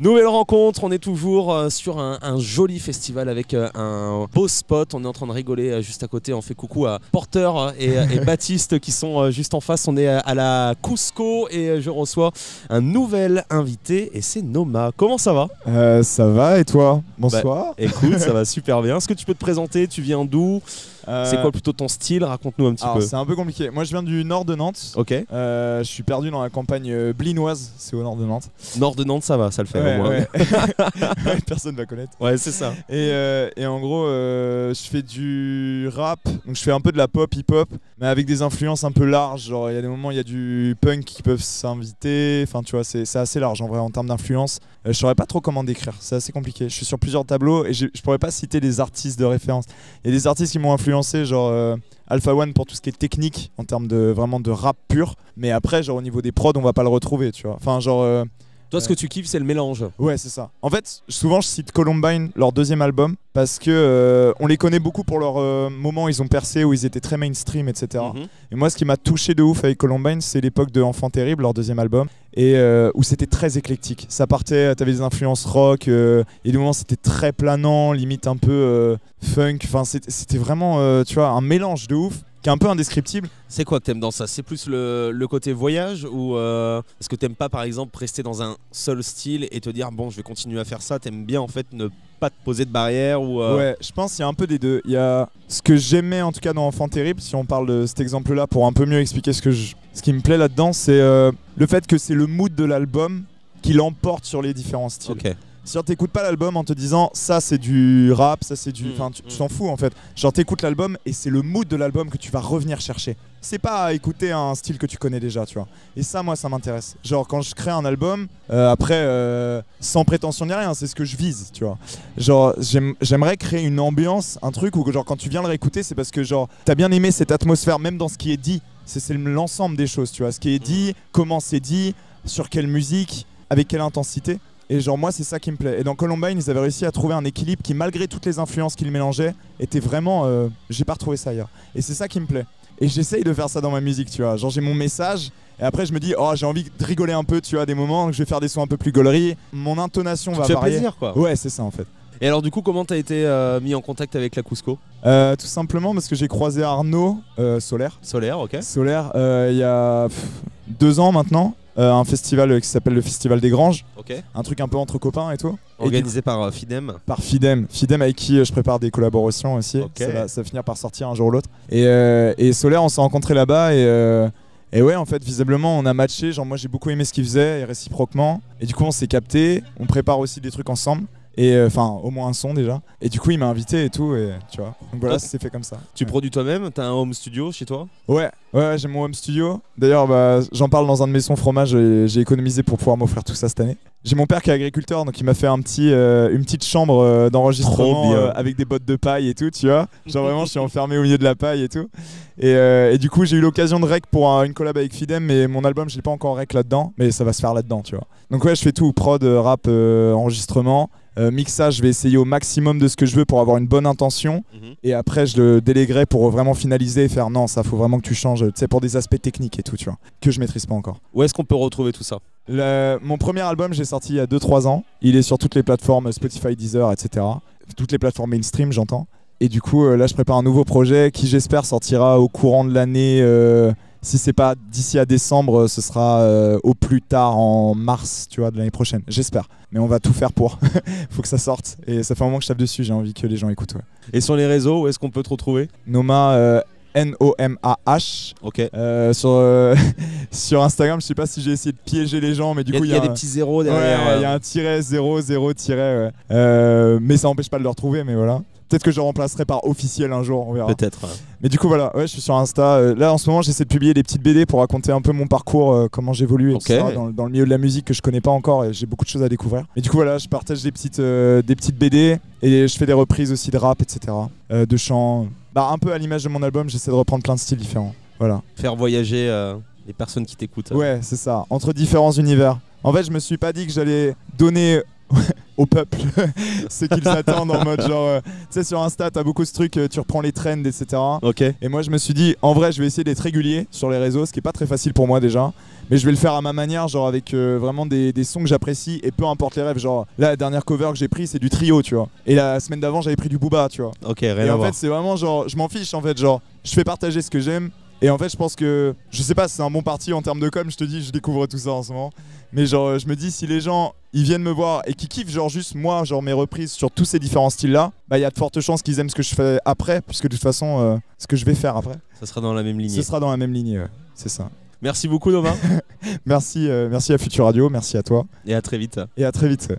Nouvelle rencontre, on est toujours euh, sur un, un joli festival avec euh, un beau spot. On est en train de rigoler euh, juste à côté. On fait coucou à Porter et, et Baptiste qui sont juste en face. On est à, la Cusco et je reçois un nouvel invité et c'est Noma. Comment ça va? Euh, ça va et toi? Bonsoir. Écoute, ça va super bien. Est-ce que tu peux te présenter? Tu viens d'où? Euh, C'est quoi plutôt ton style? Raconte-nous un petit alors, peu. c'est un peu compliqué. Moi je viens du nord de Nantes. Ok. Euh, je suis perdu dans la campagne blinoise, c'est au nord de Nantes. Nord de Nantes, ça va, ça le fait Ouais, Personne va connaître. Ouais, c'est ça. Et, euh, et en gros, euh, je fais du rap, donc je fais un peu de la pop, hip-hop, mais avec des influences un peu larges. Genre, il y a des moments, il y a du punk qui peuvent s'inviter. Enfin, tu vois, c'est assez large en vrai en termes d'influence. Euh, je saurais pas trop comment décrire, c'est assez compliqué. Je suis sur plusieurs tableaux et je pourrais pas citer les artistes de référence. Il y a des artistes qui m'ont influencé, genre Alpha One pour tout ce qui est technique en termes de vraiment de rap pur. Mais après, genre au niveau des prods, on va pas le retrouver, tu vois. Enfin, genre. euh, Toi, ce que tu kiffes, c'est le mélange. Ouais, c'est ça. En fait, souvent je cite Columbine, leur deuxième album, parce que euh, on les connaît beaucoup pour leur euh, moment où ils ont percé, où ils étaient très mainstream, etc. Mhm. Et moi, ce qui m'a touché de ouf avec Columbine, c'est l'époque de Enfant Terrible, leur deuxième album, et euh, où c'était très éclectique. Ça partait, t'avais des influences rock, euh, et des moments c'était très planant, limite un peu funk. Enfin, c'était vraiment, tu vois, un mélange de ouf qui est un peu indescriptible. C'est quoi que t'aimes dans ça? C'est plus le, le côté voyage ou euh, est-ce que t'aimes pas par exemple rester dans un seul style et te dire bon je vais continuer à faire ça T'aimes bien en fait ne pas te poser de barrière ou euh, Ouais, je pense qu'il y a un peu des deux. Il y a ce que j'aimais en tout cas dans Enfant Terrible, si on parle de cet exemple-là pour un peu mieux expliquer ce que je- ce qui me plaît là-dedans, c'est euh, le fait que c'est le mood de l'album qui l'emporte sur les différents styles. Si t'écoutes pas l'album en te disant ça c'est du rap, ça c'est du. Mm, Enfin, tu tu mm. t'en fous en fait. Genre t'écoutes l'album et c'est le mood de l'album que tu vas revenir chercher. C'est pas à écouter un style que tu connais déjà, tu vois. Et ça, moi, ça m'intéresse. Genre quand je crée un album, euh, après, euh, sans prétention ni rien, c'est ce que je vise, tu vois. Genre j'aime- j'aimerais créer une ambiance, un truc où genre quand tu viens le réécouter, c'est parce que genre t'as bien aimé cette atmosphère, même dans ce qui est dit. C'est c'est l'ensemble des choses, tu vois. Ce qui est dit, comment c'est dit, sur quelle musique, avec quelle intensité. Et genre moi c'est ça qui me plaît. Et dans Columbine ils avaient réussi à trouver un équilibre qui malgré toutes les influences qu'ils mélangeaient était vraiment... euh, j'ai pas retrouvé ça ailleurs. Et c'est ça qui me plaît. Et j'essaye de faire ça dans ma musique tu vois. Genre j'ai mon message et après je me dis oh j'ai envie de rigoler un peu tu vois des moments je vais faire des sons un peu plus gauleries. Mon intonation Tu va varier. plaisir quoi. Ouais c'est ça en fait. Et alors du coup comment t'as été euh, mis en contact avec la Cusco Euh, tout simplement parce que j'ai croisé Arnaud Solaire. Solaire, ok. Solaire il y a pff, deux ans maintenant. Euh, un festival qui s'appelle le Festival des Granges. Un truc un peu entre copains et tout. Et Organisé par euh, Fidem. par Fidem. Fidem avec qui euh, je prépare des collaborations aussi. Ça, va, ça va finir par sortir un jour ou l'autre. Et, et Solaire, on s'est rencontrés là-bas et, et ouais, en fait, visiblement, on a matché. Genre, moi, j'ai beaucoup aimé ce qu'il faisait et réciproquement. Et du coup, on s'est capté. On prépare aussi des trucs ensemble. Et euh, enfin, au moins un son déjà. Et du coup, il m'a invité et tout. Et tu vois. Donc voilà, ça s'est fait comme ça. Tu Ouais. produis toi-même T'as un home studio chez toi? Ouais, ouais, j'ai mon home studio. D'ailleurs, bah, j'en parle dans un de mes sons fromage. J'ai économisé pour pouvoir m'offrir tout ça cette année. J'ai mon père qui est agriculteur, donc il m'a fait un petit, euh, une petite chambre euh, d'enregistrement euh, avec des bottes de paille et tout, tu vois. Genre vraiment, je suis enfermé au milieu de la paille et tout. Et, et du coup, j'ai eu l'occasion de rec pour un- une collab avec Fidem, mais mon album, je l'ai pas encore rec là-dedans, mais ça va se faire là-dedans, tu vois. Donc ouais, je fais tout, prod, rap, enregistrement. Euh, mixage, je vais essayer au maximum de ce que je veux pour avoir une bonne intention. Mhm. Et après, je le déléguerai pour vraiment finaliser et faire non, ça faut vraiment que tu changes, tu sais, pour des aspects techniques et tout, tu vois, que je maîtrise pas encore. Où est-ce qu'on peut retrouver tout ça? Le- mon premier album, j'ai sorti il y a 2-3 ans. Il est sur toutes les plateformes Spotify, Deezer, etc. Toutes les plateformes mainstream, j'entends. Et du coup, euh, là, je prépare un nouveau projet qui, j'espère, sortira au courant de l'année. euh, si c'est pas d'ici à décembre, ce sera euh, au plus tard en mars, tu vois, de l'année prochaine. J'espère. Mais on va tout faire pour. Faut que ça sorte. Et ça fait un moment que je tape dessus. J'ai envie que les gens écoutent. ouais. Et sur les réseaux, où est-ce qu'on peut te retrouver? Noma, euh, N-O-M-A-H. Ok. Euh, sur, euh, sur Instagram, je sais pas si j'ai essayé de piéger les gens, mais du Il y a, coup, il y a des un- petits zéros derrière. il y a un tiret 0, 0, tiret. ouais. Mais ça n'empêche pas de le retrouver, mais voilà. Peut-être que je remplacerai par officiel un jour, on verra. Peut-être. Mais du coup, voilà, ouais, je suis sur Insta. Euh, là, en ce moment, j'essaie de publier des petites BD pour raconter un peu mon parcours, euh, comment j'évolue, etc. Dans, dans le milieu de la musique que je connais pas encore et j'ai beaucoup de choses à découvrir. Mais du coup, voilà, je partage des petites, euh, des petites BD et je fais des reprises aussi de rap, etc. euh, de chant. Bah, un peu à l'image de mon album, j'essaie de reprendre plein de styles différents. Voilà. Faire voyager les personnes qui t'écoutent. Ouais, c'est ça. Entre différents univers. En fait, je me suis pas dit que j'allais donner au peuple ce qu'ils attendent en mode genre, euh, tu sais, sur Insta, t'as beaucoup ce truc, euh, tu reprends les trends, etc. Ok. Et moi, je me suis dit, en vrai, je vais essayer d'être régulier sur les réseaux, ce qui est pas très facile pour moi déjà. Mais je vais le faire à ma manière, genre avec euh, vraiment des, des sons que j'apprécie et peu importe les rêves. Genre, là, la dernière cover que j'ai pris, c'est du trio, tu vois. Et la semaine d'avant, j'avais pris du Booba, tu vois. Ok, rien Et à en voir. fait, c'est vraiment genre, je m'en fiche en fait, genre, je fais partager ce que j'aime. Et en fait, je pense que, je sais pas si c'est un bon parti en termes de com, je te dis, je découvre tout ça en ce moment. Mais genre, je me dis, si les gens, ils viennent me voir et qui kiffent, genre, juste moi, genre, mes reprises sur tous ces différents styles-là, bah, il y a de fortes chances qu'ils aiment ce que je fais après, puisque de toute façon, euh, ce que je vais faire après, Ça sera dans la même ce lignée. sera dans la même ligne. ouais. C'est ça. Merci beaucoup, Nova. Merci, euh, merci à Future Radio, merci à toi, et à très vite. et à très vite.